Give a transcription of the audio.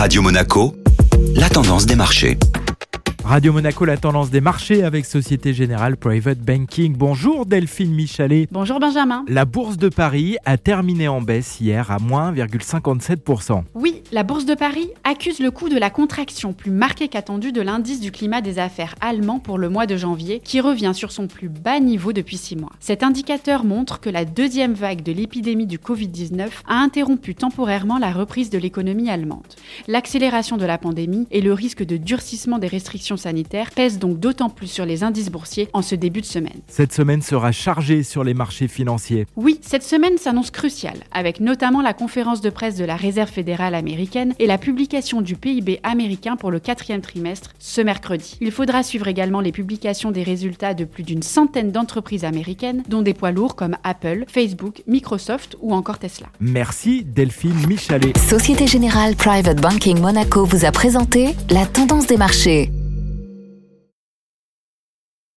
Radio Monaco, la tendance des marchés. Radio Monaco, la tendance des marchés avec Société Générale Private Banking. Bonjour Delphine Michalet. Bonjour Benjamin. La bourse de Paris a terminé en baisse hier à moins 1,57%. Oui, la bourse de Paris accuse le coup de la contraction plus marquée qu'attendue de l'indice du climat des affaires allemand pour le mois de janvier, qui revient sur son plus bas niveau depuis six mois. Cet indicateur montre que la deuxième vague de l'épidémie du Covid-19 a interrompu temporairement la reprise de l'économie allemande. L'accélération de la pandémie et le risque de durcissement des restrictions sanitaire pèse donc d'autant plus sur les indices boursiers en ce début de semaine. Cette semaine sera chargée sur les marchés financiers. Oui, cette semaine s'annonce cruciale, avec notamment la conférence de presse de la Réserve fédérale américaine et la publication du PIB américain pour le quatrième trimestre ce mercredi. Il faudra suivre également les publications des résultats de plus d'une centaine d'entreprises américaines, dont des poids lourds comme Apple, Facebook, Microsoft ou encore Tesla. Merci Delphine Michalet. Société Générale Private Banking Monaco vous a présenté la tendance des marchés.